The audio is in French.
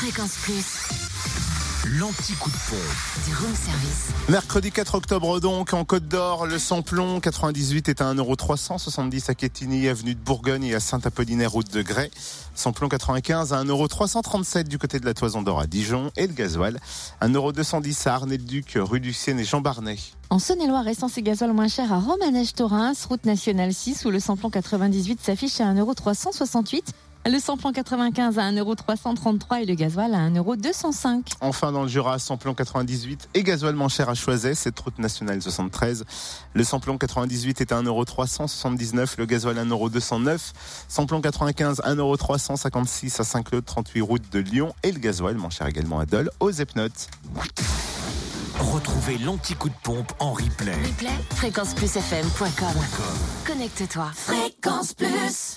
Fréquence Plus, L'anti-coup de pompe. du room service. Mercredi 4 octobre donc, en Côte d'Or, le samplon 98 est à 1,370€ à Quetigny, avenue de Bourgogne et à Saint-Apollinaire, route de Grès. Samplon 95 à 1,337€ du côté de la Toison d'Or à Dijon et le gasoil 1,210€ à Arnay-le-Duc, rue du Seine et Jean Barnet. En Saône-et-Loire, essence et gasoil moins cher à Romanèche-Torins, route nationale 6, où le samplon 98 s'affiche à 1,368€. Le samplon 95 à 1,333€ et le gasoil à 1,205€. Enfin dans le Jura, samplon 98 et gasoil moins cher à Choiset, cette route nationale 73. Le samplon 98 est à 1,379€, le gasoil à 1,209€. Samplon 95 1,356€ à Saint-Claude, 38 route de Lyon et le gasoil moins cher également à Dole, aux Epnotes. Retrouvez l'anti-coup de pompe en replay. Replay, fréquenceplusfm.com. Connecte-toi. Fréquence Plus.